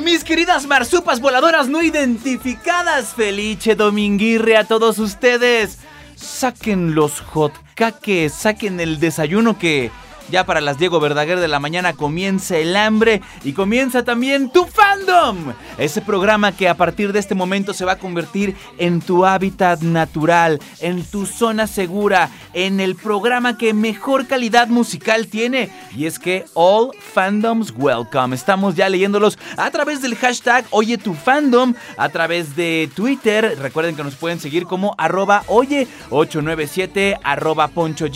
mis queridas marsupas voladoras no identificadas. Felice Dominguirre a todos ustedes. Saquen los hotcakes, saquen el desayuno que ya para las Diego Verdaguer de la mañana comienza el hambre y comienza también tu fandom. Ese programa que a partir de este momento se va a convertir en tu hábitat natural, en tu zona segura, en el programa que mejor calidad musical tiene. Y es que All Fandoms Welcome. Estamos ya leyéndolos a través del hashtag Oye tu fandom, a través de Twitter. Recuerden que nos pueden seguir como arroba oye 897 arroba poncho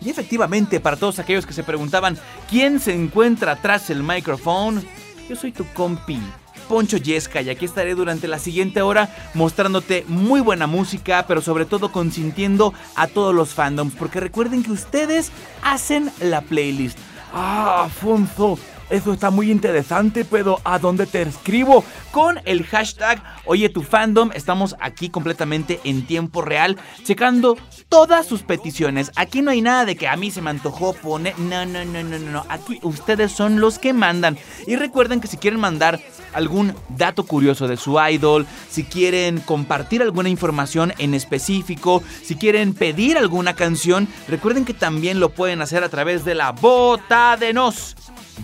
y efectivamente, para todos aquellos que se preguntaban quién se encuentra tras el micrófono, yo soy tu compi. Poncho Yesca y aquí estaré durante la siguiente hora mostrándote muy buena música, pero sobre todo consintiendo a todos los fandoms, porque recuerden que ustedes hacen la playlist. Ah, Afonso, eso está muy interesante, pero ¿a dónde te escribo? Con el hashtag Oye tu fandom, estamos aquí completamente en tiempo real, checando todas sus peticiones. Aquí no hay nada de que a mí se me antojó poner. No, no, no, no, no. Aquí ustedes son los que mandan. Y recuerden que si quieren mandar algún dato curioso de su idol, si quieren compartir alguna información en específico, si quieren pedir alguna canción, recuerden que también lo pueden hacer a través de la bota de nos.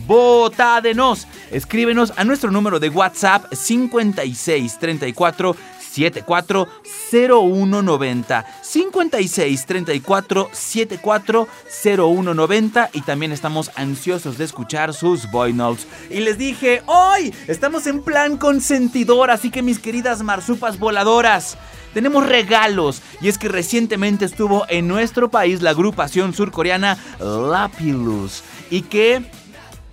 Vota de nos. Escríbenos a nuestro número de WhatsApp 56 34 74 0190 56 34 74 0190 y también estamos ansiosos de escuchar sus voice notes. Y les dije, hoy estamos en plan consentidor, así que mis queridas marsupas voladoras, tenemos regalos y es que recientemente estuvo en nuestro país la agrupación surcoreana Lapilus y que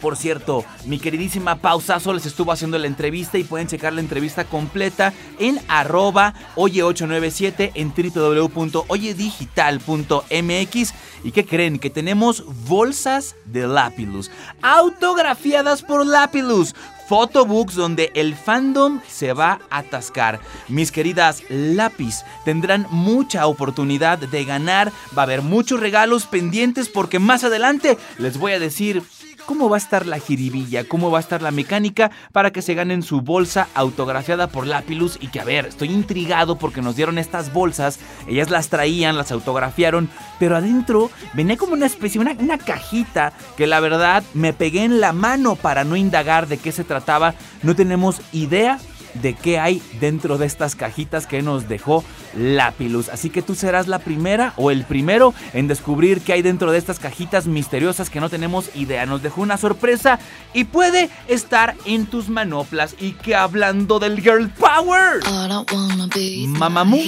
por cierto, mi queridísima Pausazo les estuvo haciendo la entrevista y pueden checar la entrevista completa en arroba oye897 en www.oyedigital.mx. ¿Y qué creen? Que tenemos bolsas de Lapilus, autografiadas por Lapilus photobooks donde el fandom se va a atascar. Mis queridas lápiz tendrán mucha oportunidad de ganar. Va a haber muchos regalos pendientes porque más adelante les voy a decir cómo va a estar la jiribilla, cómo va a estar la mecánica para que se ganen su bolsa autografiada por Lapilus y que a ver, estoy intrigado porque nos dieron estas bolsas, ellas las traían, las autografiaron, pero adentro venía como una especie, una, una cajita que la verdad me pegué en la mano para no indagar de qué se trataba, no tenemos idea de qué hay dentro de estas cajitas que nos dejó Lapilus. Así que tú serás la primera o el primero en descubrir qué hay dentro de estas cajitas misteriosas que no tenemos idea. Nos dejó una sorpresa y puede estar en tus manoplas. Y que hablando del Girl Power, Mamamoo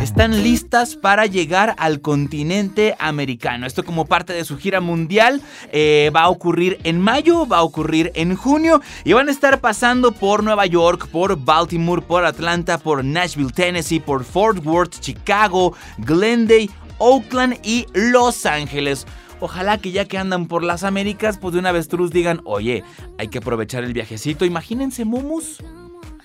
están listas para llegar al continente americano. Esto como parte de su gira mundial eh, va a ocurrir en mayo, va a ocurrir en junio y van a estar pasando por Nueva York, por Baltimore, por Atlanta, por Nashville, Tennessee, por Fort Worth, Chicago, Glendale, Oakland y Los Ángeles. Ojalá que ya que andan por las Américas, pues de una vez truz digan, oye, hay que aprovechar el viajecito. Imagínense, Mumus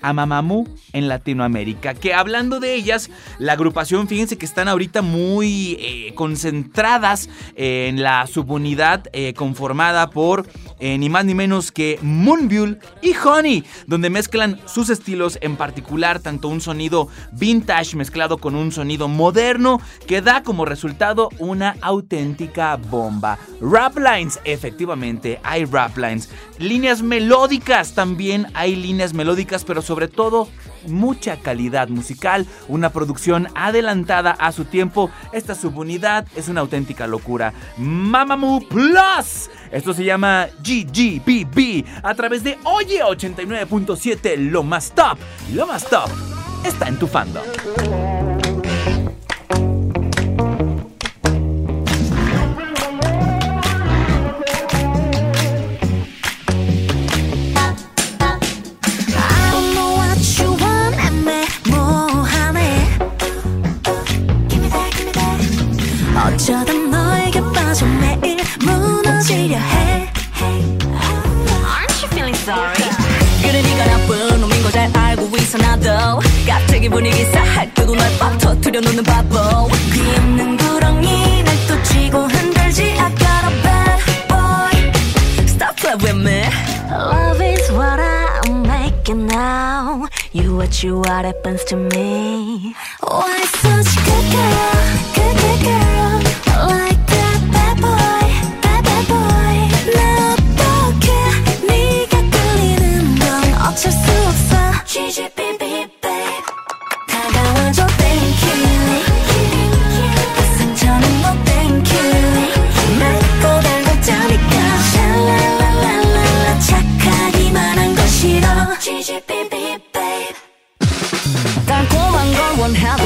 a Mamamoo en Latinoamérica. Que hablando de ellas, la agrupación, fíjense que están ahorita muy eh, concentradas en la subunidad eh, conformada por eh, ni más ni menos que Moonbull y Honey, donde mezclan sus estilos, en particular tanto un sonido vintage mezclado con un sonido moderno que da como resultado una auténtica bomba. Rap lines, efectivamente, hay rap lines. Líneas melódicas, también hay líneas melódicas, pero sobre todo mucha calidad musical, una producción adelantada a su tiempo. Esta subunidad es una auténtica locura. Mamamoo Plus. Esto se llama GGBB a través de Oye 89.7 Lo más top. Lo más top está en tu. 갑자기 분위기 싸할 때도 날빡 터뜨려 놓는 바보 귀 없는 구렁이 날 또 쥐고 흔들지 I got a bad boy Stop playing with me Love is what I'm making now You what you are happens to me Why such good girl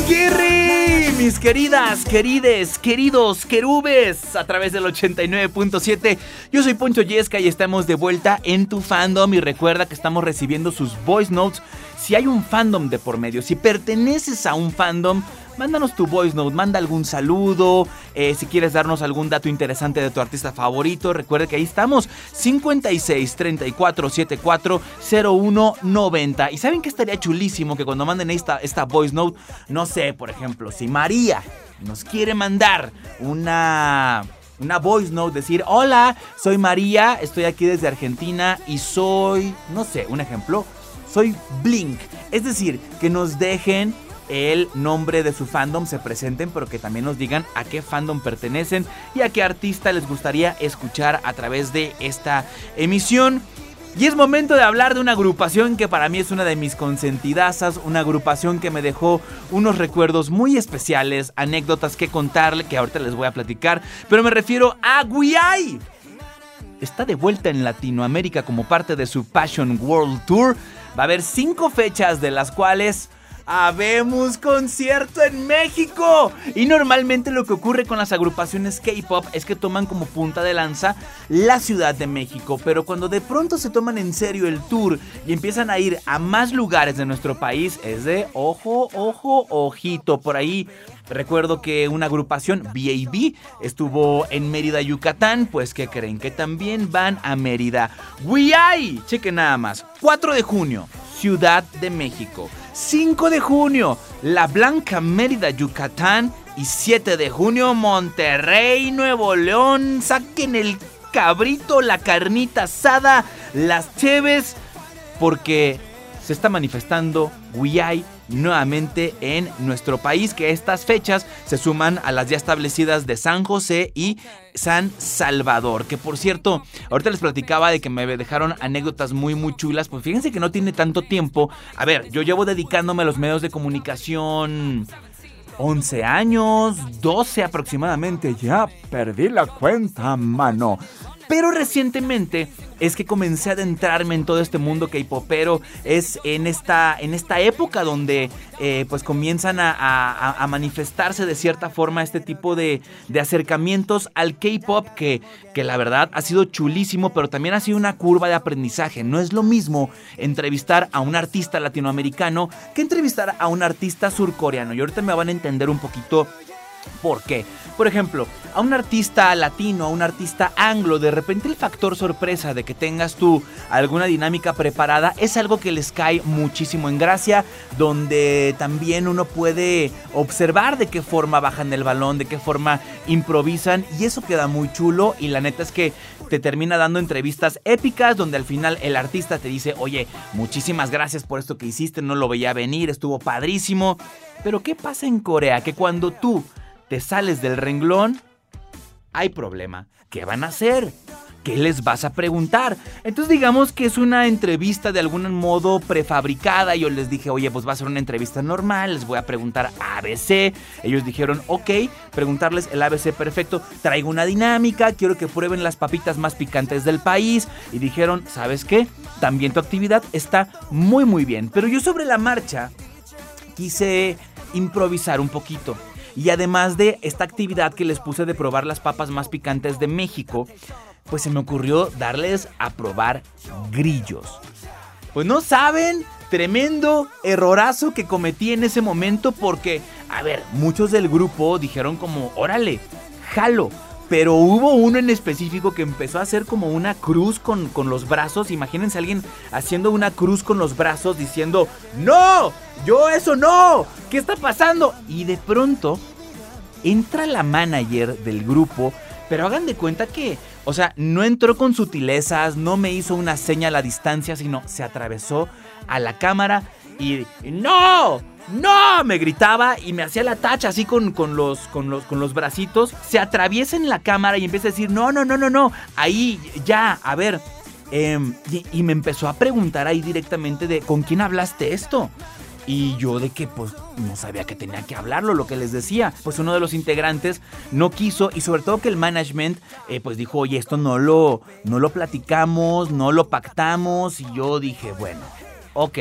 ¡Feliz Dominguirri! Mis queridas, querides, queridos querubes, a través del 89.7. Yo soy Poncho Yesca y estamos de vuelta en tu fandom. Y recuerda que estamos recibiendo sus voice notes. Si hay un fandom de por medio, si perteneces a un fandom, mándanos tu voice note, manda algún saludo, eh, si quieres darnos algún dato interesante de tu artista favorito, recuerda que ahí estamos, 56 34 74 01 90. Y saben que estaría chulísimo que cuando manden esta, esta voice note, no sé, por ejemplo, si María nos quiere mandar una una voice note, decir, hola, soy María, estoy aquí desde Argentina y soy, no sé, un ejemplo, soy Blink. Es decir, que nos dejen el nombre de su fandom, se presenten, pero que también nos digan a qué fandom pertenecen y a qué artista les gustaría escuchar a través de esta emisión. Y es momento de hablar de una agrupación que para mí es una de mis consentidazas, una agrupación que me dejó unos recuerdos muy especiales, anécdotas que contarle, que ahorita les voy a platicar, pero me refiero a Guiay. Está de vuelta en Latinoamérica como parte de su Passion World Tour. Va a haber cinco fechas de las cuales habemos concierto en México. Y normalmente lo que ocurre con las agrupaciones K-pop es que toman como punta de lanza la Ciudad de México. Pero cuando de pronto se toman en serio el tour y empiezan a ir a más lugares de nuestro país, es de ojo, ojo, ojito. Por ahí Recuerdo que una agrupación, BAB, estuvo en Mérida, Yucatán. Pues que creen que también van a Mérida. ¡Wiay! Chequen nada más. 4 de junio, Ciudad de México. 5 de junio, La Blanca, Mérida, Yucatán. Y 7 de junio, Monterrey, Nuevo León. Saquen el cabrito, la carnita asada, las cheves. Porque se está manifestando Wiay nuevamente en nuestro país, que estas fechas se suman a las ya establecidas de San José y San Salvador, que por cierto, ahorita les platicaba de que me dejaron anécdotas muy muy chulas, pues fíjense que no tiene tanto tiempo. A ver, yo llevo dedicándome a los medios de comunicación 11 años, 12 aproximadamente, ya perdí la cuenta, mano. Pero recientemente es que comencé a adentrarme en todo este mundo K-popero. Es en esta, en esta época donde eh, pues comienzan a, manifestarse de cierta forma este tipo de, de acercamientos al K-pop que, que la verdad ha sido chulísimo, pero también ha sido una curva de aprendizaje. No es lo mismo entrevistar a un artista latinoamericano que entrevistar a un artista surcoreano. Y ahorita me van a entender un poquito ¿Por qué? Por ejemplo, a un artista latino, a un artista anglo, de repente el factor sorpresa de que tengas tú alguna dinámica preparada es algo que les cae muchísimo en gracia, donde también uno puede observar de qué forma bajan el balón, de qué forma improvisan y eso queda muy chulo y la neta es que te termina dando entrevistas épicas donde al final el artista te dice, oye, muchísimas gracias por esto que hiciste, no lo veía venir, estuvo padrísimo. Pero ¿qué pasa en Corea? Que cuando tú te sales del renglón, hay problema. ¿Qué van a hacer? ¿Qué les vas a preguntar? Entonces digamos que es una entrevista de algún modo prefabricada. Yo les dije, oye, pues va a ser una entrevista normal, les voy a preguntar ABC. Ellos dijeron, ok, preguntarles el ABC perfecto. Traigo una dinámica, quiero que prueben las papitas más picantes del país. Y dijeron, ¿sabes qué? También tu actividad está muy muy bien. Pero yo sobre la marcha quise improvisar un poquito. Y además de esta actividad que les puse de probar las papas más picantes de México, pues se me ocurrió darles a probar grillos. Pues no saben, tremendo errorazo que cometí en ese momento porque, a ver, muchos del grupo dijeron como, órale, jalo. Pero hubo uno en específico que empezó a hacer como una cruz con, con los brazos. Imagínense a alguien haciendo una cruz con los brazos diciendo, ¡No! ¡Yo eso no! ¿Qué está pasando? Y de pronto entra la manager del grupo, pero hagan de cuenta que, o sea, no entró con sutilezas, no me hizo una seña a la distancia, sino se atravesó a la cámara y ¡No! ¡No! Me gritaba y me hacía la tacha así con, con, los, con, los, con los bracitos. Se atraviesa en la cámara y empieza a decir, no, no, no, no, no. Ahí, ya, a ver. Em, y, y, me empezó a preguntar ahí directamente de, ¿con quién hablaste esto? Y yo de que pues no sabía que tenía que hablarlo, lo que les decía. Pues uno de los integrantes no quiso y sobre todo que el management eh, pues dijo, oye, esto no lo, no lo platicamos, no lo pactamos. Y yo dije, bueno, ok.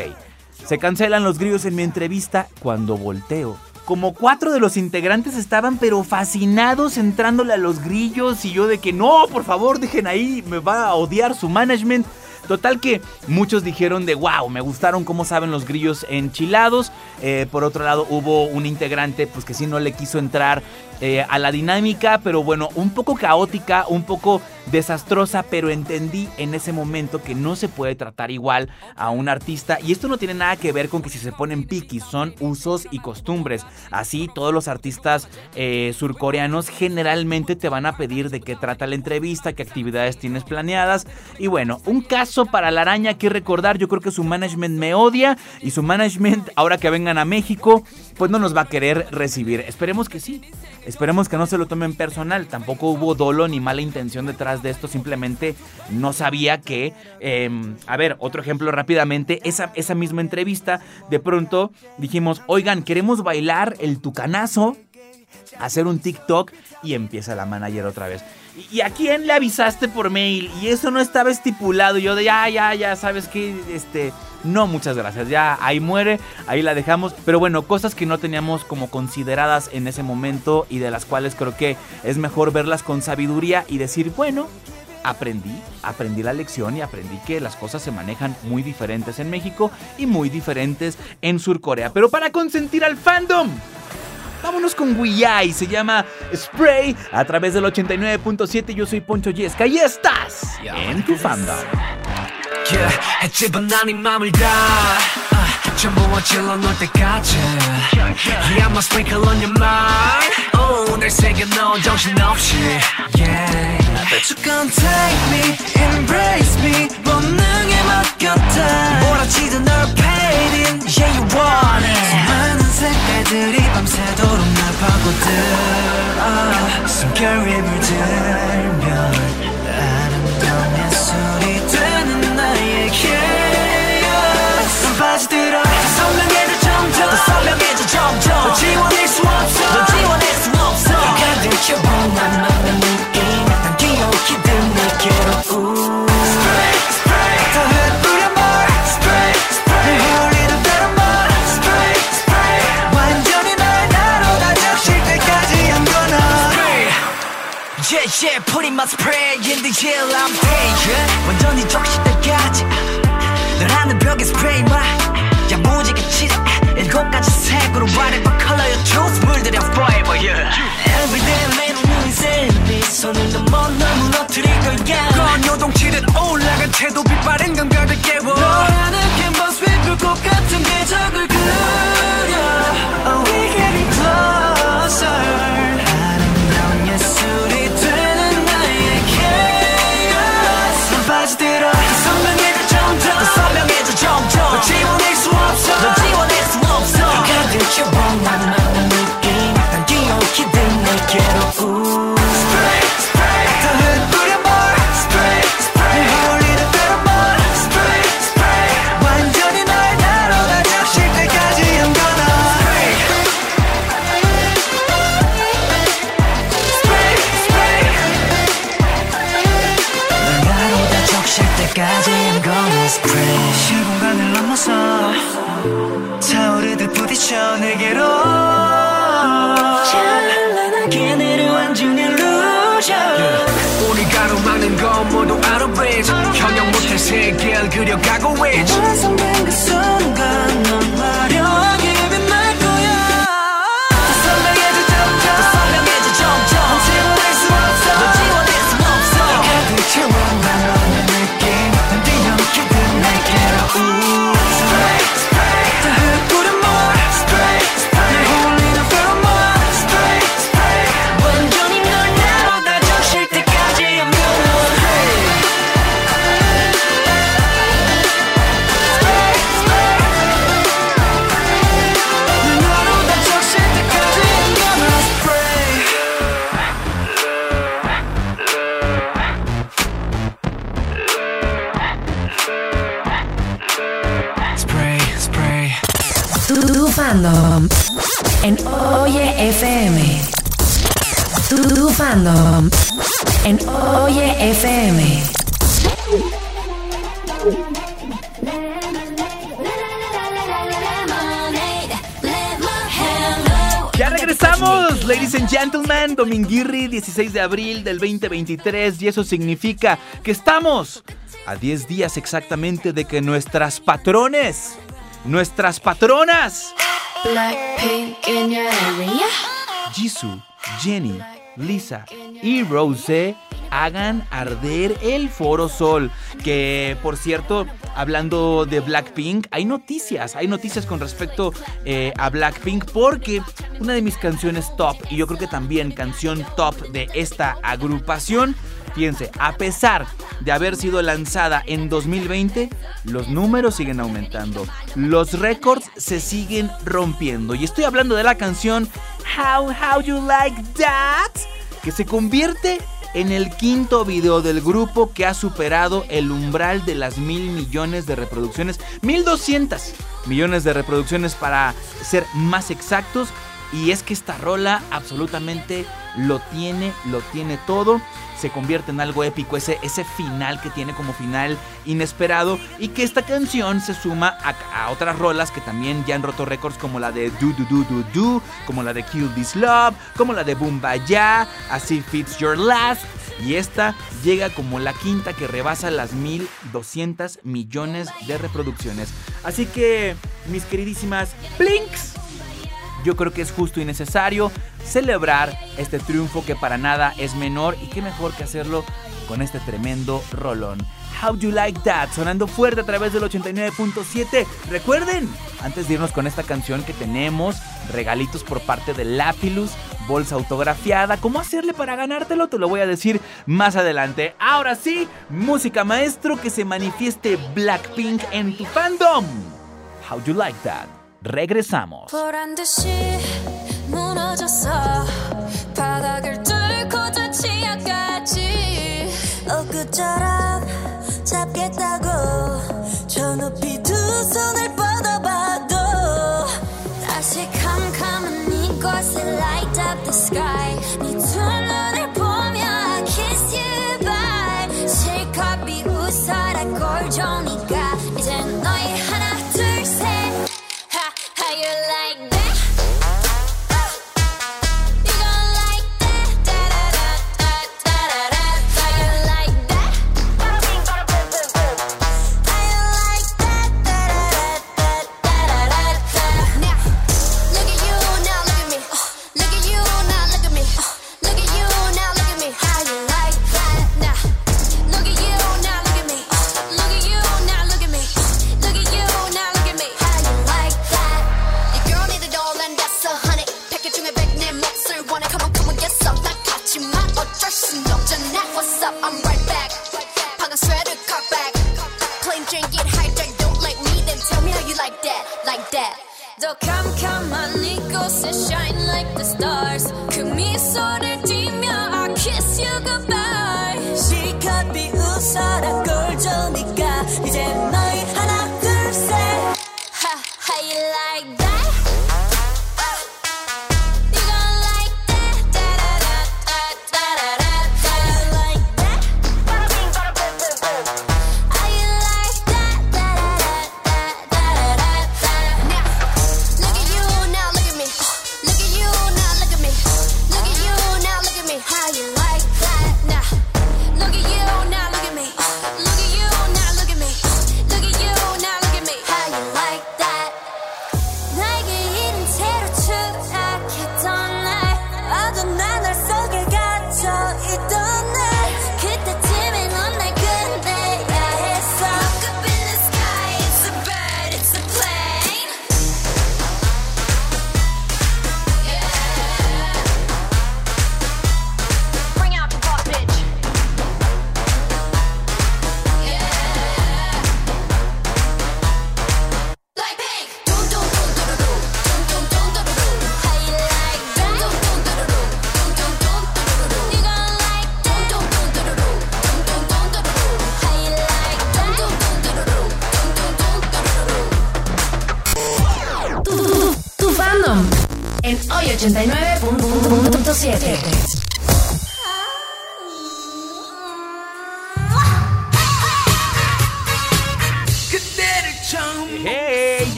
Se cancelan los grillos en mi entrevista cuando volteo. Como cuatro de los integrantes estaban pero fascinados entrándole a los grillos y yo de que no, por favor, dejen ahí, me va a odiar su management. Total que muchos dijeron de wow, me gustaron cómo saben los grillos enchilados. Eh, por otro lado, hubo un integrante pues que sí no le quiso entrar eh, a la dinámica, pero bueno, un poco caótica, un poco desastrosa, pero entendí en ese momento que no se puede tratar igual a un artista. Y esto no tiene nada que ver con que si se ponen piquis, son usos y costumbres. Así, todos los artistas eh, surcoreanos generalmente te van a pedir de qué trata la entrevista, qué actividades tienes planeadas. Y bueno, un caso para la araña que recordar, yo creo que su management me odia y su management, ahora que vengan a México, pues no nos va a querer recibir. Esperemos que sí. Esperemos que no se lo tomen personal. Tampoco hubo dolo ni mala intención detrás de esto, simplemente no sabía que, em, a ver, otro ejemplo rápidamente, esa, esa misma entrevista, de pronto dijimos, oigan, queremos bailar el tucanazo, hacer un TikTok y empieza la manager otra vez. ¿Y- ¿Y a quién le avisaste por mail? Y eso no estaba estipulado. Yo de ya, ya, ya, sabes que, este, no, muchas gracias. Ya ahí muere, ahí la dejamos. Pero bueno, cosas que no teníamos como consideradas en ese momento y de las cuales creo que es mejor verlas con sabiduría y decir, bueno, aprendí, aprendí la lección y aprendí que las cosas se manejan muy diferentes en México y muy diferentes en Surcorea. Pero para consentir al fandom. Vámonos con Wiyai, se llama Spray a través del 89.7. Yo soy Poncho Yesca y estás en tu fandom. Yeah, 햇집은 난네 맘을 다 아, 전부 어질러 놓을 때까지 Yeah, I'ma sprinkle on your mind Oh, 날 새겨 넣어 정신없이 Yeah Bet you can take me, embrace me 본능에 맡겼다 몰아치던 널 fading Yeah, you want it 수많은 색깔들이 밤새도록 날 파고들어 숨결 립을 들면 지워낼 수 없어 너 지워낼 수 없어 가득혀본 난 만난 느낌 난 기억히든 내게로 Spray, spray 더 흩뿌려 뭘 Spray, spray 내 홀리는 대로 뭘 Spray, spray 완전히 날 나로 다 적실 때까지 I'm gonna Spray Yeah, yeah, putting my spray in the gel, I'm taking 완전히 적실 때까지 널 하는 벽에 스프레이 마 야무지게 치자 일곱 가지 색으로 whatever color you choose 물들여 forever, yeah. Everyday 매일 눈이 셀비 손을 넘어 널 무너뜨릴 거야 건 요동치듯 올라간 채도 빛바랜 감각을 깨워. 너라는 캔버스 위 불꽃 같은 궤적을 그려. Oh, we getting closer. 선명해져 점점 선명해져 점점. 수 없어 너 지워낼 수 없어 가득혀본 난 만난 느낌 난 기억히든 내게로 그려가고 있지 en Oye FM. Ya regresamos, ladies and gentlemen. Dominguirri, 16 de abril del 2023. Y eso significa que estamos a 10 días exactamente de que nuestras patrones, nuestras patronas, Blackpink in your area. Jisoo, Jenny, Lisa y Rose hagan arder el Foro Sol. Que por cierto, hablando de Blackpink, hay noticias, hay noticias con respecto eh, a Blackpink porque una de mis canciones top, y yo creo que también canción top de esta agrupación, fíjense, a pesar de haber sido lanzada en 2020, los números siguen aumentando, los récords se siguen rompiendo. Y estoy hablando de la canción How How You Like That, que se convierte en el quinto video del grupo que ha superado el umbral de las mil millones de reproducciones. 1200 millones de reproducciones para ser más exactos. Y es que esta rola absolutamente lo tiene, lo tiene todo. Se convierte en algo épico, ese, ese final que tiene como final inesperado. Y que esta canción se suma a, otras rolas que también ya han roto récords, como la de Do Do Do Do Do, como la de Kill This Love, como la de Boomba Ya, Así Fits Your Last. Y esta llega como la quinta que rebasa las 1200 millones de reproducciones. Así que, mis queridísimas Blinks, yo creo que es justo y necesario celebrar este triunfo que para nada es menor y qué mejor que hacerlo con este tremendo rolón. How You Like That, sonando fuerte a través del 89.7. Recuerden, antes de irnos con esta canción que tenemos, regalitos por parte de Lapilus, bolsa autografiada. ¿Cómo hacerle para ganártelo? Te lo voy a decir más adelante. Ahora sí, música maestro que se manifieste Blackpink en tu fandom. How You Like That. Regresamos. 잡겠다고 저 높이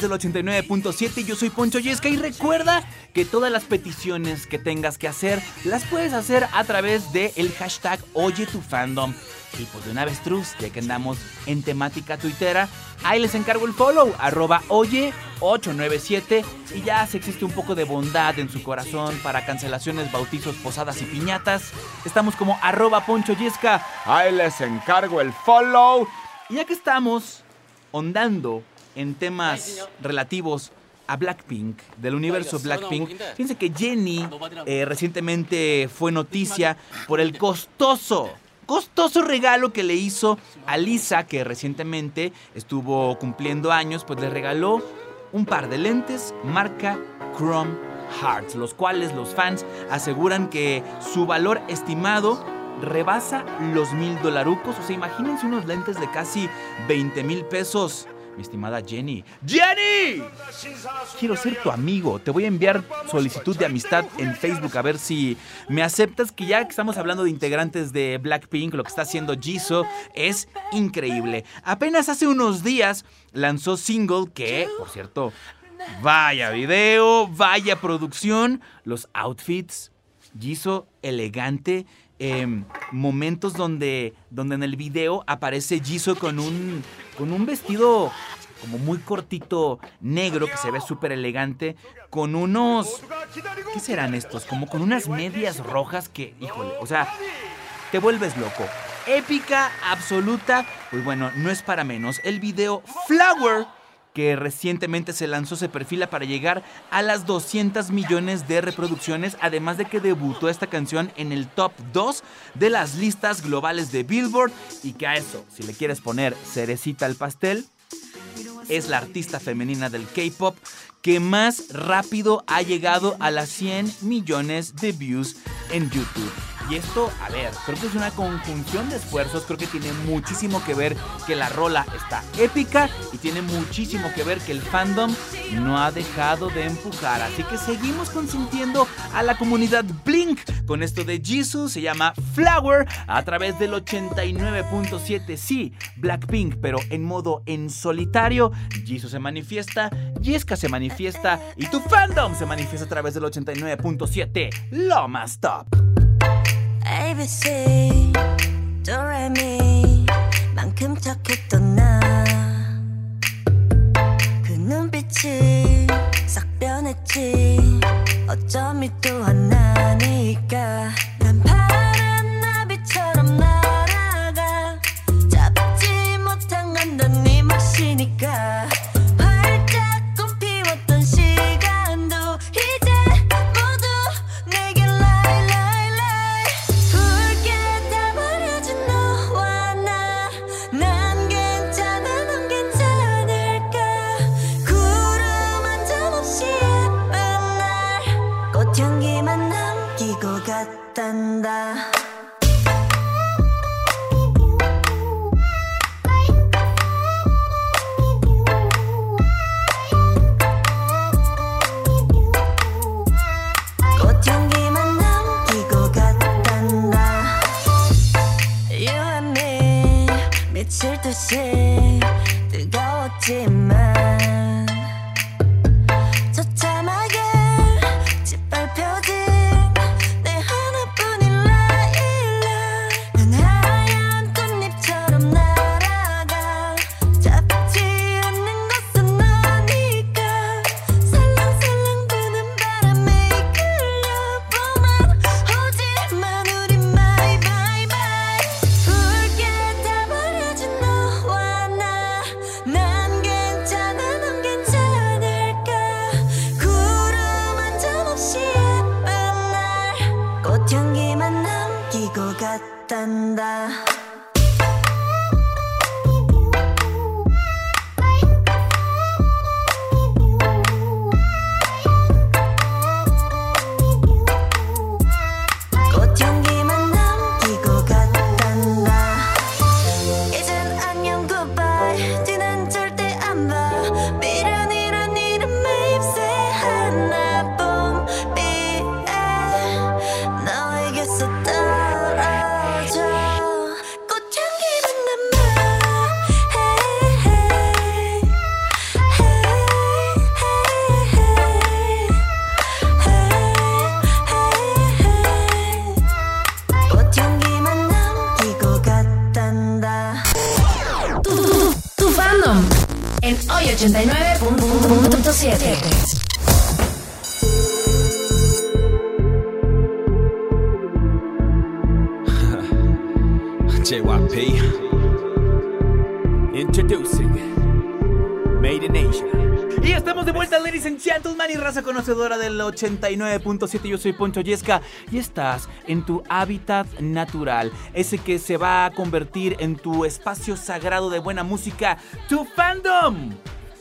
del 89.7. Yo soy Poncho Yesca y recuerda que todas las peticiones que tengas que hacer las puedes hacer a través del el hashtag Oye tu fandom. Y pues de una vez truz, ya que andamos en temática tuitera, ahí les encargo el follow, arroba oye897. Y ya si existe un poco de bondad en su corazón para cancelaciones, bautizos, posadas y piñatas, estamos como arroba Poncho Yesca. Ahí les encargo el follow. Y ya que estamos ondando en temas relativos a Blackpink, del universo Blackpink, fíjense que Jenny eh, recientemente fue noticia por el costoso, costoso regalo que le hizo a Lisa, que recientemente estuvo cumpliendo años, pues le regaló un par de lentes marca Chrome Hearts, los cuales los fans aseguran que su valor estimado rebasa los mil dolarucos. O sea, imagínense unos lentes de casi 20 mil pesos. Mi estimada Jenny. ¡Jenny! Quiero ser tu amigo. Te voy a enviar solicitud de amistad en Facebook a ver si me aceptas. Que ya que estamos hablando de integrantes de Blackpink, lo que está haciendo Jisoo es increíble. Apenas hace unos días lanzó single que, por cierto, vaya video, vaya producción, los outfits. Jisoo elegante. Em, momentos donde, donde en el video aparece Jisoo con un, con un vestido como muy cortito negro que se ve súper elegante con unos ¿qué serán estos? como con unas medias rojas que híjole o sea te vuelves loco. Épica absoluta. Pues bueno no es para menos. El video Flower que recientemente se lanzó se perfila para llegar a las 200 millones de reproducciones, además de que debutó esta canción en el top 2 de las listas globales de Billboard y que a eso, si le quieres poner cerecita al pastel, es la artista femenina del K-pop que más rápido ha llegado a las 100 millones de views en YouTube. Y esto, a ver, creo que es una conjunción de esfuerzos, creo que tiene muchísimo que ver que la rola está épica y tiene muchísimo que ver que el fandom no ha dejado de empujar. Así que seguimos consintiendo a la comunidad Blink con esto de Jisoo, se llama Flower, a través del 89.7, sí, Blackpink, pero en modo en solitario. Jisoo se manifiesta, Yeska se manifiesta y tu fandom se manifiesta a través del 89.7, Loma Stop. ABC 도레미 만큼 착했던 89.7. Yo soy Poncho Yesca y estás en tu hábitat natural, ese que se va a convertir en tu espacio sagrado de buena música, tu fandom.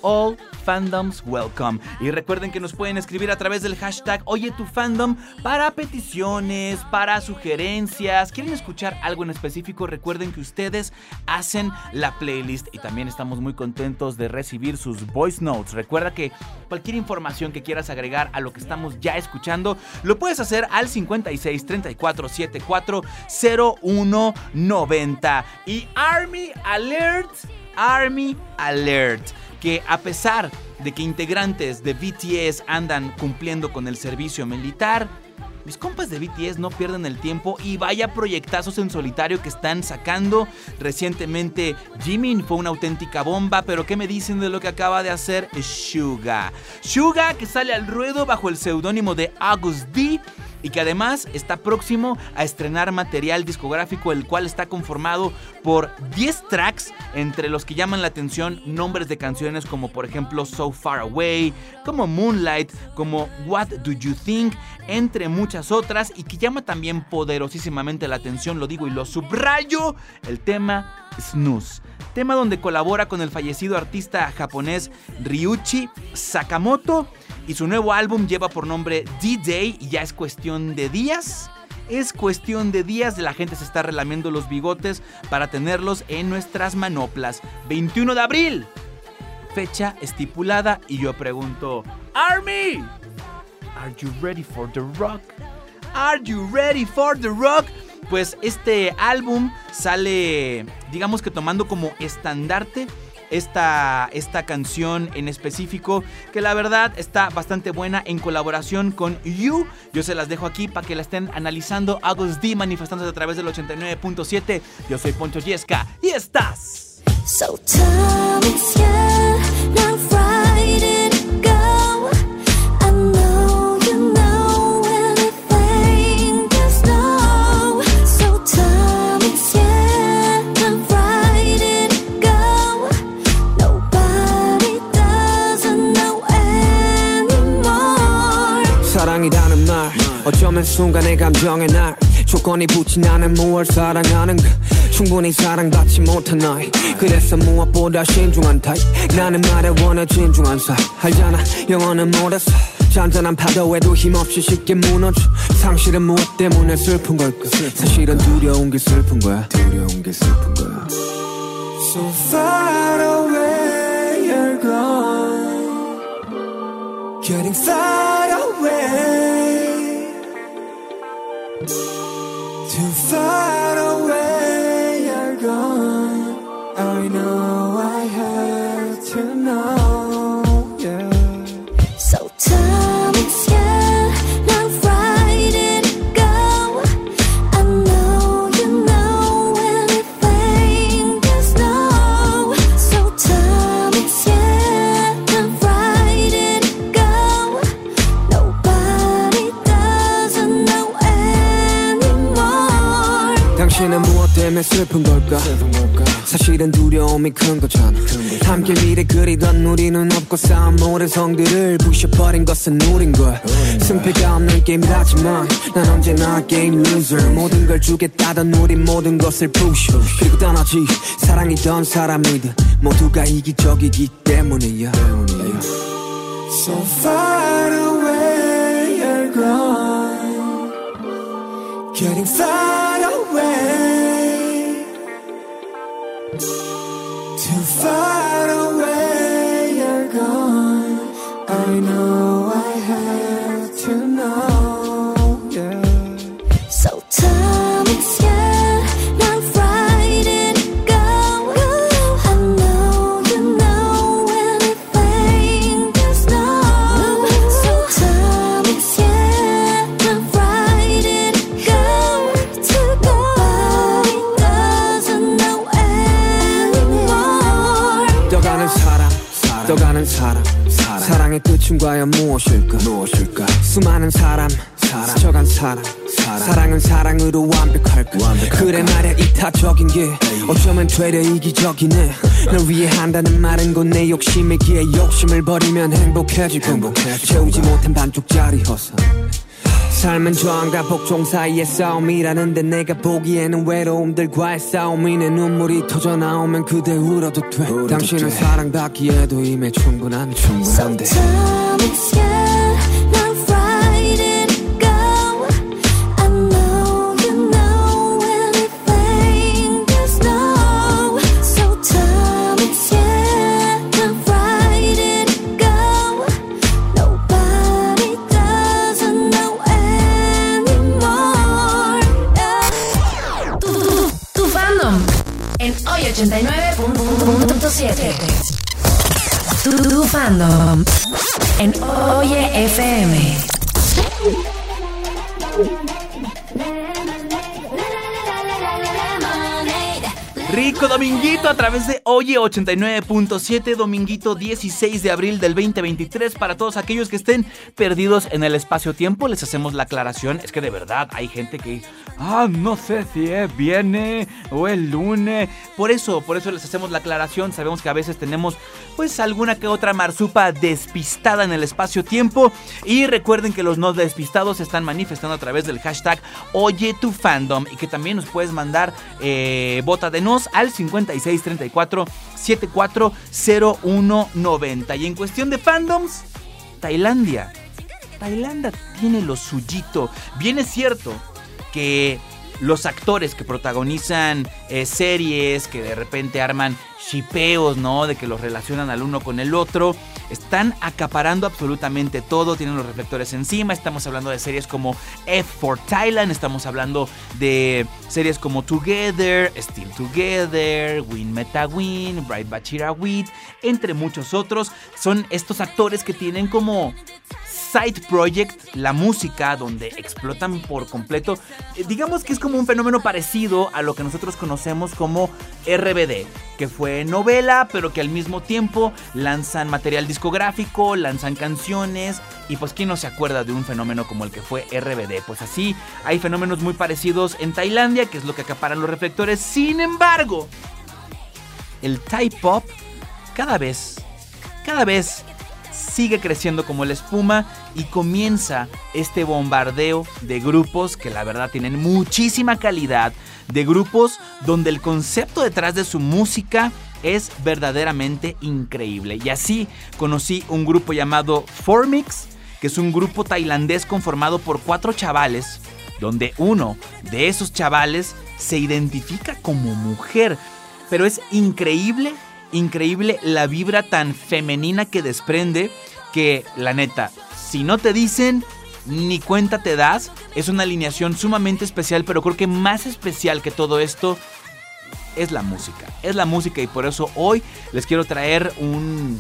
All fandoms welcome. Y recuerden que nos pueden escribir a través del hashtag Oye tu fandom para peticiones, para sugerencias. ¿Quieren escuchar algo en específico? Recuerden que ustedes hacen la playlist y también estamos muy contentos de recibir sus voice notes. Recuerda que cualquier información que quieras agregar a lo que estamos ya escuchando, lo puedes hacer al 56 34 74 01 90. Y Army Alert, Army Alert que a pesar de que integrantes de BTS andan cumpliendo con el servicio militar, mis compas de BTS no pierden el tiempo y vaya proyectazos en solitario que están sacando. Recientemente Jimin fue una auténtica bomba, pero ¿qué me dicen de lo que acaba de hacer Suga? Suga que sale al ruedo bajo el seudónimo de August D y que además está próximo a estrenar material discográfico el cual está conformado por 10 tracks entre los que llaman la atención nombres de canciones como por ejemplo So Far Away, como Moonlight, como What Do You Think, entre muchas otras y que llama también poderosísimamente la atención, lo digo y lo subrayo, el tema Snooze. Tema donde colabora con el fallecido artista japonés Ryuichi Sakamoto y su nuevo álbum lleva por nombre D-Day y ya es cuestión de días. Es cuestión de días, la gente se está relamiendo los bigotes para tenerlos en nuestras manoplas. 21 de abril, fecha estipulada y yo pregunto, Army, are you ready for the rock? Are you ready for the rock? Pues este álbum sale, digamos que tomando como estandarte esta, esta canción en específico, que la verdad está bastante buena en colaboración con You. Yo se las dejo aquí para que la estén analizando. August D manifestándose a través del 89.7. Yo soy Poncho Yesca y estás. So right 어쩌면 순간의 감정의 날 조건이 붙인 나는 무얼 사랑하는가 충분히 사랑받지 못한 나이 그래서 무엇보다 신중한 타입. 나는 말에 원해 진중한 사 알잖아 영어는 못했어 잔잔한 파도에도 힘없이 쉽게 무너져. 상실은 무엇 때문에 슬픈 걸까 사실은 두려운 게 슬픈 거야. 두려운 게 슬픈 거야. So far away you're gone. Getting far away Too far 때문에 슬픈 걸까? 사실은 두려움이 큰 거잖아. 함께 미래 그리던 우리는 없고 쌓은 모든 성들을 부셔버린 것은 우린 거야. 승패가 없는 게임이라지만 난 언제나 게임 loser. 모든 걸 주겠다던 우린 모든 것을 부셔 그리고 떠나지. 사랑이던 사람이든 모두가 이기적이기 때문이야. So far away you're gone. Getting far away Too far away you're gone. I know I have 이타적인 게 어쩌면 되려 이기적이네. 널 위해 한다는 말은 곧 내 욕심이기에 욕심을 버리면 행복해지고 채우지 못한 반쪽짜리 허사. 삶은 저항과 복종 사이의 싸움이라는데 내가 보기에는 외로움들과의 싸움이 네. 눈물이 터져 나오면 그대 울어도 돼. 당신은 사랑받기에도 이미 충분한 충분한데 Tu, tu fandom en Oye FM. Dominguito a través de Oye 89.7, Dominguito 16 de abril del 2023. Para todos aquellos que estén perdidos en el espacio-tiempo, les hacemos la aclaración. Es que de verdad hay gente que, ah, no sé si es viernes o el lunes. Por eso, por eso les hacemos la aclaración. Sabemos que a veces tenemos, pues, alguna que otra marsupa despistada en el espacio-tiempo. Y recuerden que los no despistados se están manifestando a través del hashtag Oye tu fandom y que también nos puedes mandar eh, bota de nos al 5634 740190. Y en cuestión de fandoms, Tailandia. Tailandia tiene lo suyito. Bien es cierto que los actores que protagonizan eh, series, que de repente arman shipeos, ¿no? De que los relacionan al uno con el otro, están acaparando absolutamente todo, tienen los reflectores encima. Estamos hablando de series como F for Thailand, estamos hablando de series como Together, Still Together, Win Meta Win, Bright Bachira Wit, entre muchos otros. Son estos actores que tienen como side project la música donde explotan por completo. Eh, Digamos que es como un fenómeno parecido a lo que nosotros conocemos como RBD, que fue novela, pero que al mismo tiempo lanzan material discográfico, lanzan canciones y pues quién no se acuerda de un fenómeno como el que fue RBD. Pues así hay fenómenos muy parecidos en Tailandia, que es lo que acaparan los reflectores. Sin embargo, el Thai pop cada vez, cada vez sigue creciendo como la espuma y comienza este bombardeo de grupos que la verdad tienen muchísima calidad, de grupos donde el concepto detrás de su música es verdaderamente increíble. Y así conocí un grupo llamado Formix, que es un grupo tailandés conformado por cuatro chavales, donde uno de esos chavales se identifica como mujer. Pero es increíble, increíble la vibra tan femenina que desprende que, la neta, si no te dicen, ni cuenta te das. Es una alineación sumamente especial, pero creo que más especial que todo esto es la música. Es la música y por eso hoy les quiero traer un...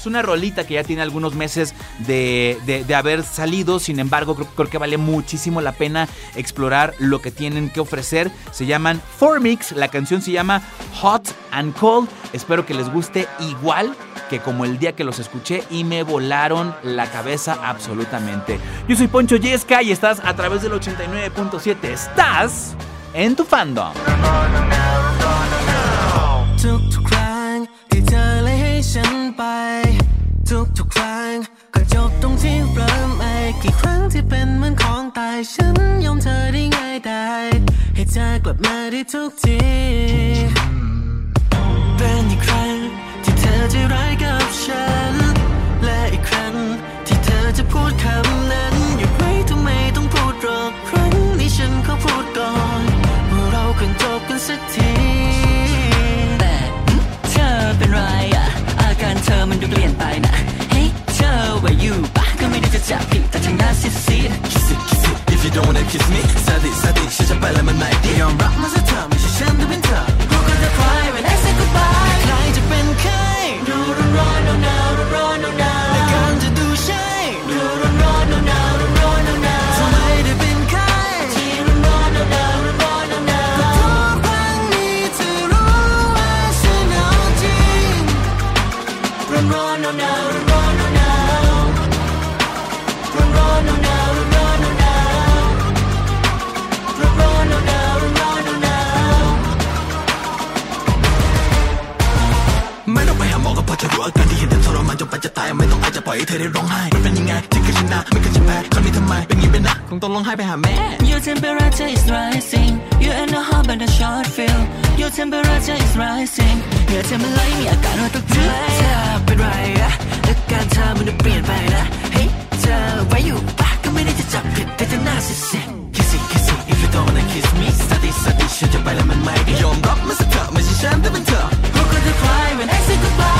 Es una rolita que ya tiene algunos meses de, de- haber salido, sin embargo creo, creo que vale muchísimo la pena explorar lo que tienen que ofrecer. Se llaman Formix, la canción se llama Hot and Cold. Espero que les guste igual que como el día que los escuché y me volaron la cabeza absolutamente. Yo soy Poncho Yesca y estás a través del 89.7. Estás en tu fandom. ทุกๆครั้งที่เธอเลยให้ฉันไป ทุกๆครั้งก็จบตรงที่เริ่มไอ้กี่ครั้งที่เป็นเหมือนของตาย ฉันยอมเธอได้ง่ายได้ ให้เธอกลับมาได้ทุกทีเป็นอีกครั้งที่เธอจะร้ายกับฉัน และอีกครั้งที่เธอจะพูดคำนั้นหยุดไว้ทำไมต้องพูดหรอกครั้งนี้ฉันขอพูดก่อนว่าเราควรจบกันสักที แต่เธอเป็นไรอะอาการเธอมันดูเปลี่ยนไปนะเฮ้ยเธอว่าอยู่ปะก็ไม่ได้จะจับผิดแต่ทางหน้าซีดซีด Kiss it, kiss it, if you don't wanna kiss me สาดิสาดิฉันจะไปแล้วมันไม่ดียอมรับมันสักเธอไม่ใช่ฉันที่เป็นเธอรู้กันจะคลาย when I say goodbye ล่อยให้เธอได้ร้องไห้มันเป็นยังไงจริงกับฉันนะไม่เคยจะแพ้คราวนี้ทำไมเป็นอย่างนี้ไปนะคงต้องร้องไห้ไปหาแม่ Your temperature is rising You in a hot but a short feel Your temperature is rising เหงื่อเธอมันไหลมีอาการว่าตกใจเธอเป็นไรอะอาการเธอมันดูเปลี่ยนไปละเฮ้ยเธอไว้อยู่ปะก็ไม่ได้จะจับผิดแต่เธอหน้าเสีย Kissy kissy if you don't wanna kiss me study study ฉันจะไปแล้วมันไม่ดียอมรับมันสักเถอะไม่ใช่ฉันแต่เป็นเธอ Who could you cry when I say goodbye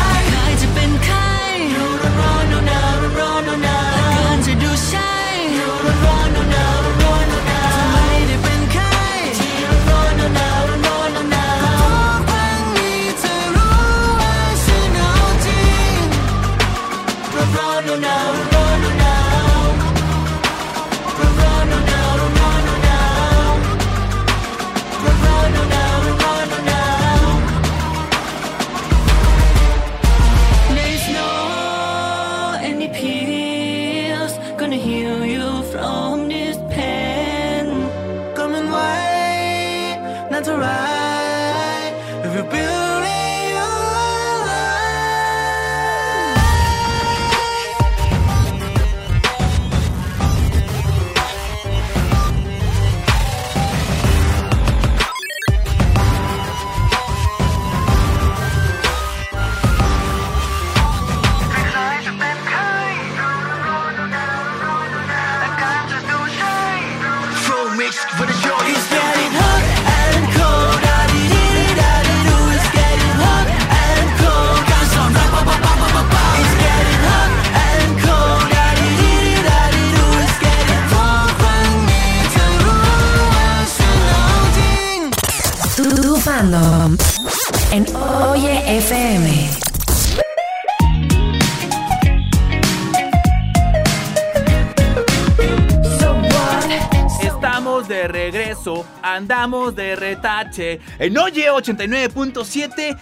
en Oye 89.7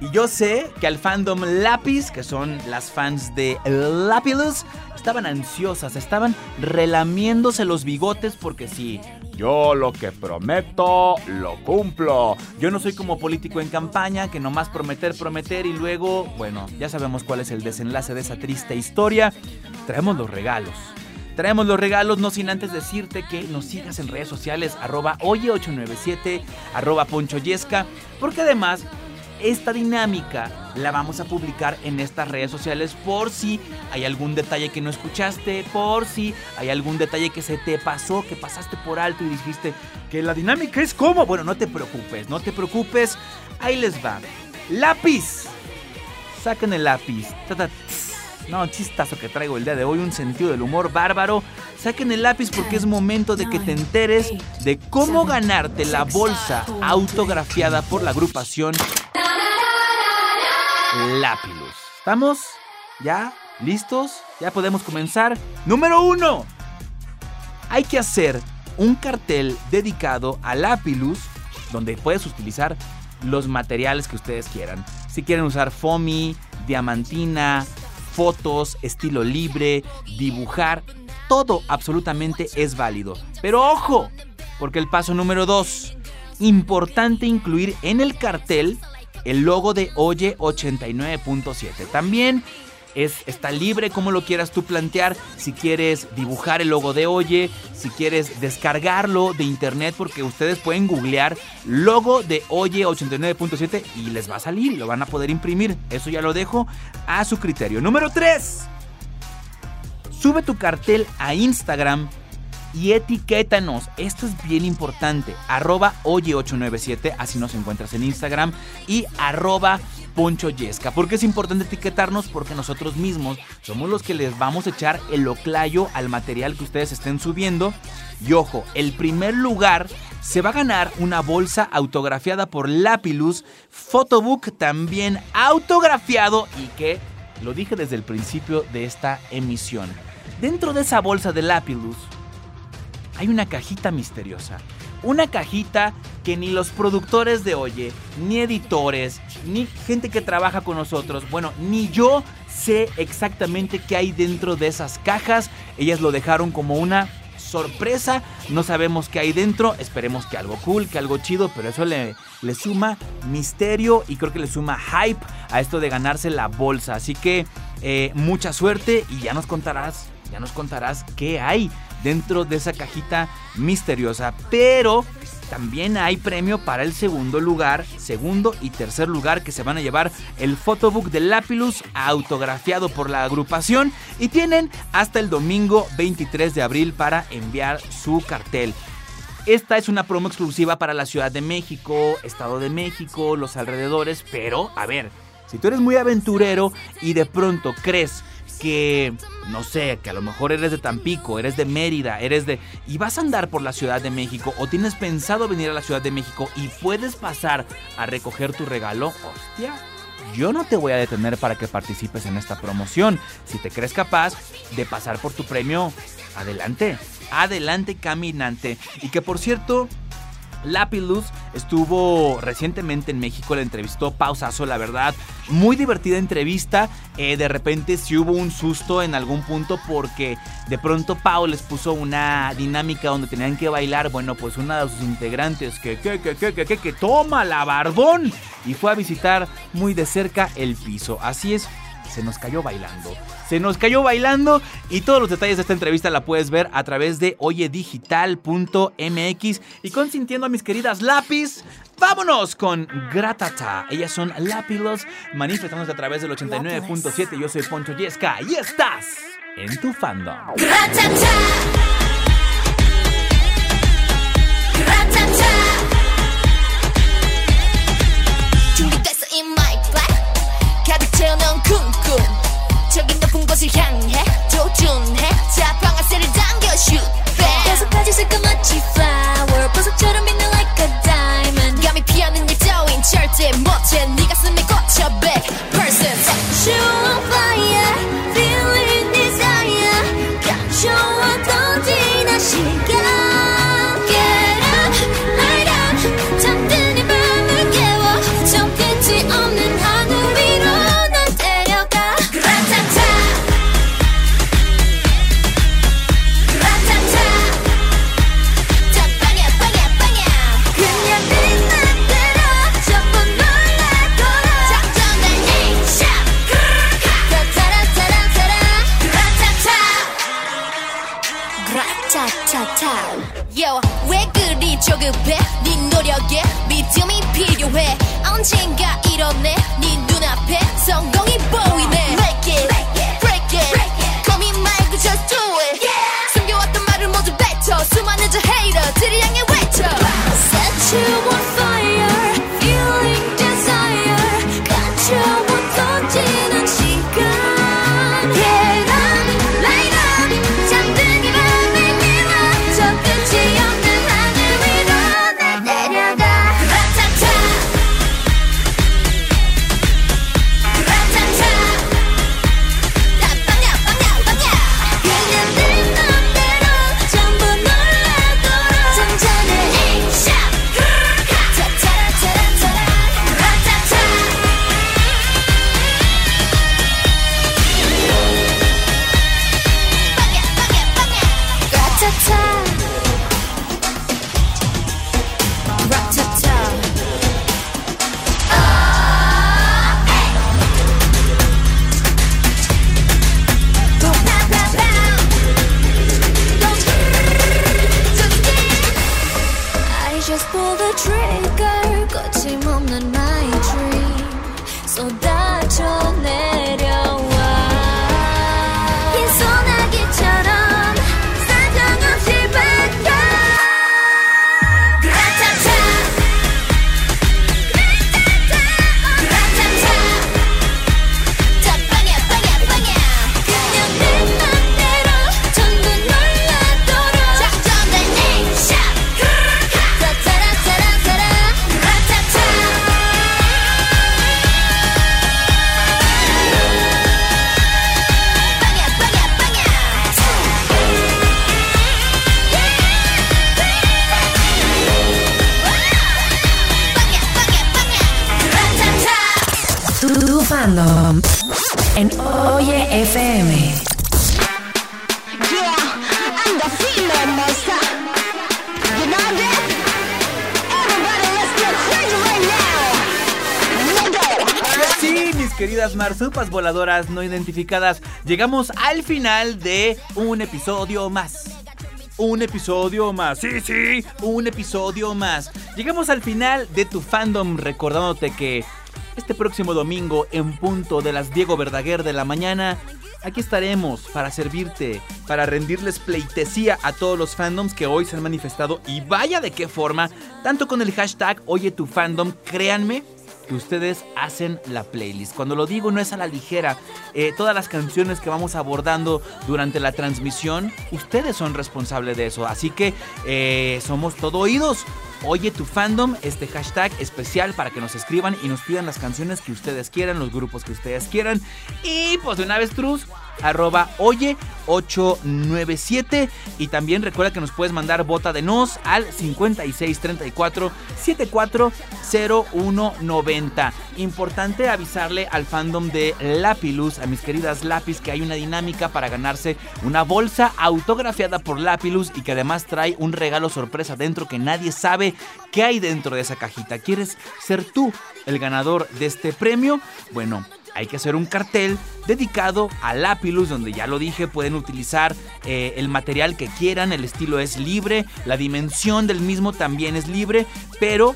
y yo sé que al fandom Lápiz, que son las fans de Lapilus, estaban ansiosas, estaban relamiéndose los bigotes porque sí, yo lo que prometo, lo cumplo. Yo no soy como político en campaña que nomás prometer, prometer y luego, bueno, ya sabemos cuál es el desenlace de esa triste historia. Traemos los regalos. Traemos los regalos, no sin antes decirte que nos sigas en redes sociales, arroba oye897, arroba ponchoyesca, porque además esta dinámica la vamos a publicar en estas redes sociales por si hay algún detalle que no escuchaste, por si hay algún detalle que se te pasó, que pasaste por alto y dijiste que la dinámica es como. Bueno, no te preocupes, no te preocupes, ahí les va. Lápiz. Saquen el lápiz. No, chistazo que traigo el día de hoy, un sentido del humor bárbaro. Saquen el lápiz porque es momento de que te enteres de cómo ganarte la bolsa autografiada por la agrupación Lápilus. ¿Estamos? ¿Ya? ¿Listos? ¿Ya podemos comenzar? Número uno. Hay que hacer un cartel dedicado a Lápilus donde puedes utilizar los materiales que ustedes quieran. Si quieren usar foamy, diamantina, fotos, estilo libre, dibujar, todo absolutamente es válido. Pero ojo, porque el paso número 2, importante incluir en el cartel el logo de Oye 89.7. También es, está libre como lo quieras tú plantear. Si quieres dibujar el logo de Oye, si quieres descargarlo de internet, porque ustedes pueden googlear logo de Oye 89.7 y les va a salir, lo van a poder imprimir. Eso ya lo dejo a su criterio. Número 3. Sube tu cartel a Instagram y etiquétanos. Esto es bien importante. Arroba oye897, así nos encuentras en Instagram. Y arroba Poncho Yesca. ¿Por qué es importante etiquetarnos? Porque nosotros mismos somos los que les vamos a echar el oclayo al material que ustedes estén subiendo. Y ojo, el primer lugar se va a ganar una bolsa autografiada por Lapilus, photobook también autografiado y que lo dije desde el principio de esta emisión. Dentro de esa bolsa de Lapilus hay una cajita misteriosa. Una cajita que ni los productores de Oye, ni editores, ni gente que trabaja con nosotros, bueno, ni yo sé exactamente qué hay dentro de esas cajas. Ellas lo dejaron como una sorpresa. No sabemos qué hay dentro. Esperemos que algo cool, que algo chido, pero eso le, le suma misterio y creo que le suma hype a esto de ganarse la bolsa. Así que eh, mucha suerte y ya nos contarás, ya nos contarás qué hay dentro de esa cajita misteriosa. Pero también hay premio para el segundo lugar, segundo y tercer lugar que se van a llevar el photobook de Lapilus autografiado por la agrupación y tienen hasta el domingo 23 de abril para enviar su cartel. Esta es una promo exclusiva para la Ciudad de México, Estado de México, los alrededores, pero a ver, si tú eres muy aventurero y de pronto crees que, no sé, que a lo mejor eres de Tampico, eres de Mérida, eres de... y vas a andar por la Ciudad de México o tienes pensado venir a la Ciudad de México y puedes pasar a recoger tu regalo, hostia. Yo no te voy a detener para que participes en esta promoción. Si te crees capaz de pasar por tu premio, adelante. Adelante caminante. Y que por cierto, Lapilus estuvo recientemente en México, la entrevistó Pausazo, la verdad. Muy divertida entrevista. Eh, de repente sí hubo un susto en algún punto porque de pronto Pau les puso una dinámica donde tenían que bailar. Bueno, pues una de sus integrantes que, que, que, que, que, que, que toma la barbón y fue a visitar muy de cerca el piso. Así es, se nos cayó bailando Se nos cayó bailando y todos los detalles de esta entrevista la puedes ver a través de oyedigital.mx y consintiendo a mis queridas lápiz. Vámonos con Gratata. Ellas son Lápilos manifestándose a través del 89.7. Yo soy Poncho Yesca y estás en tu fandom. 준비됐어 in my black 가득 채워놓은 쿵쿵 저기 높은 곳을 향해 도준해 자 방아쇠를 당겨 shoot back 여섯 가지 새까맣지 flower 보석처럼 빛나 like a diamond 감히 피하는 일 따윈 절대 못해 네 가슴에 꽂혀 back person on fire feeling desire 감춰왔던 지난 시간 언젠가 이뤄내 네 voladoras no identificadas. Llegamos al final de un episodio más. Un episodio más, sí, sí, un episodio más. Llegamos al final de tu fandom recordándote que este próximo domingo en punto de las Diego Verdaguer de la mañana Aquí estaremos para servirte, para rendirles pleitesía a todos los fandoms que hoy se han manifestado y vaya de qué forma, tanto con el hashtag Oye tu fandom, créanme ustedes hacen la playlist. Cuando lo digo no es a la ligera. Eh, todas las canciones que vamos abordando durante la transmisión, ustedes son responsables de eso. Así que eh, somos todo oídos. Oye tu fandom, este hashtag especial para que nos escriban y nos pidan las canciones que ustedes quieran, los grupos que ustedes quieran. Y pues de una vez, Truz, arroba oye 897 y también recuerda que nos puedes mandar bota de nos al 5634 740190 importante avisarle al fandom de Lapilus a mis queridas Lapis que hay una dinámica para ganarse una bolsa autografiada por Lapilus y que además trae un regalo sorpresa dentro que nadie sabe qué hay dentro de esa cajita. ¿quieres ser tú el ganador de este premio? bueno hay que hacer un cartel dedicado a Lapilus, donde ya lo dije, pueden utilizar eh, el material que quieran, el estilo es libre, la dimensión del mismo también es libre, pero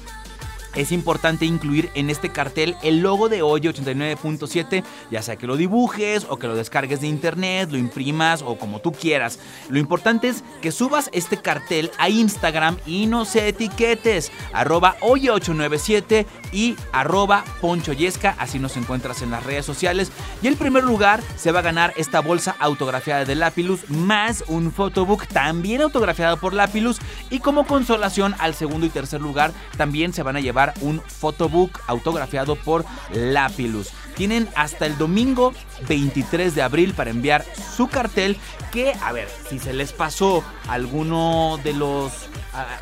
es importante incluir en este cartel el logo de Oye 89.7, ya sea que lo dibujes o que lo descargues de internet, lo imprimas o como tú quieras. Lo importante es que subas este cartel a Instagram y no se etiquetes. Arroba Oye 897 y arroba Poncho Yesca, así nos encuentras en las redes sociales. Y el primer lugar se va a ganar esta bolsa autografiada de Lapilus más un photobook también autografiado por Lapilus. Y como consolación al segundo y tercer lugar también se van a llevar un photobook autografiado por Lapilus. Tienen hasta el domingo 23 de abril para enviar su cartel que, a ver, si se les pasó alguno de los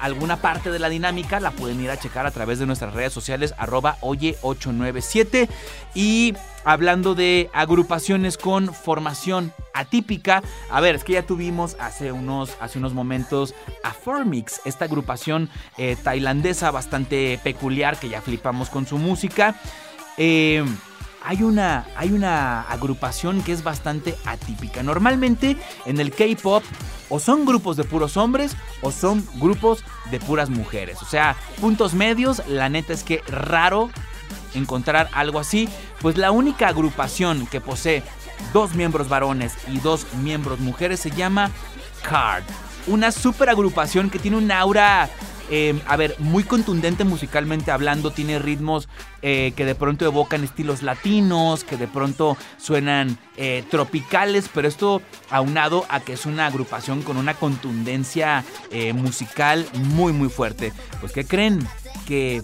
alguna parte de la dinámica la pueden ir a checar a través de nuestras redes sociales arroba oye897 y hablando de agrupaciones con formación atípica. A ver, es que ya tuvimos hace unos, hace unos momentos a Formix, esta agrupación eh, tailandesa bastante peculiar que ya flipamos con su música. Eh, hay una, hay una agrupación que es bastante atípica. Normalmente en el K-Pop o son grupos de puros hombres o son grupos de puras mujeres. O sea, puntos medios, la neta es que raro encontrar algo así. Pues la única agrupación que posee dos miembros varones y dos miembros mujeres se llama Card. Una super agrupación que tiene un aura Em, a ver, muy contundente musicalmente hablando, tiene ritmos eh, que de pronto evocan estilos latinos, que de pronto suenan eh, tropicales, pero esto aunado a que es una agrupación con una contundencia eh, musical muy muy fuerte. Pues ¿qué creen? Que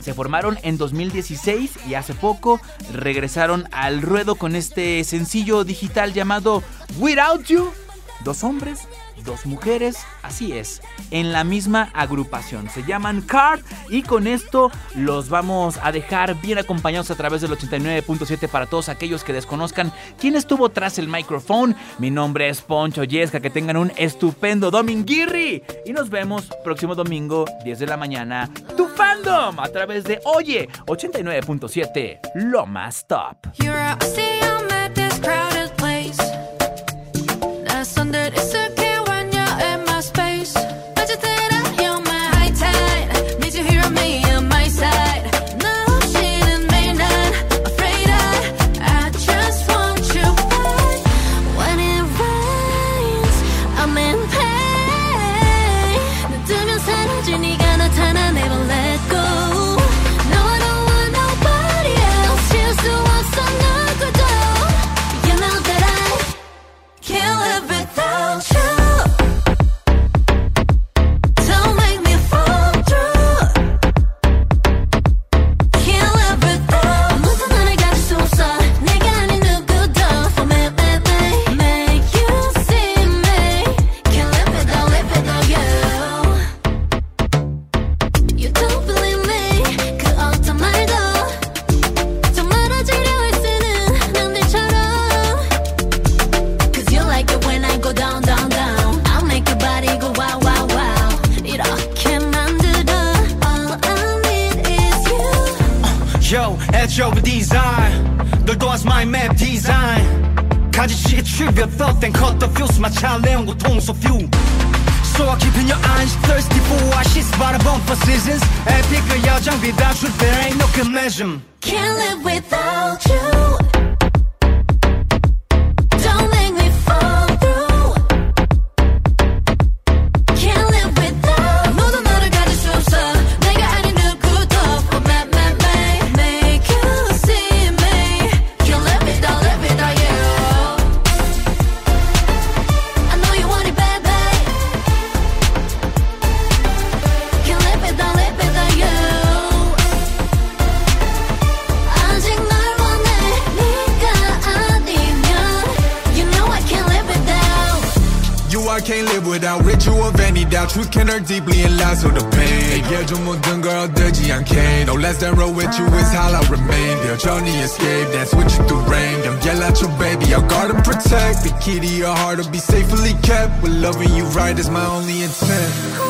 se formaron en 2016 y hace poco regresaron al ruedo con este sencillo digital llamado Without You. Dos hombres dos mujeres, así es, en la misma agrupación. Se llaman Card y con esto los vamos a dejar bien acompañados a través del 89.7 para todos aquellos que desconozcan quién estuvo tras el micrófono. Mi nombre es Poncho Yesca, que tengan un estupendo dominguirri y nos vemos próximo domingo 10 de la mañana. Fandom a través de Oye 89.7, lo más top. truth can hurt deeply and last with the pain. 얘기해줘 모든 걸 can't. No less than roll with you is how I remain. 여전히 escape that's what you do rain. I'm yell at your baby I'll guard and protect. The key to your heart will be safely kept. With loving you right is my only intent.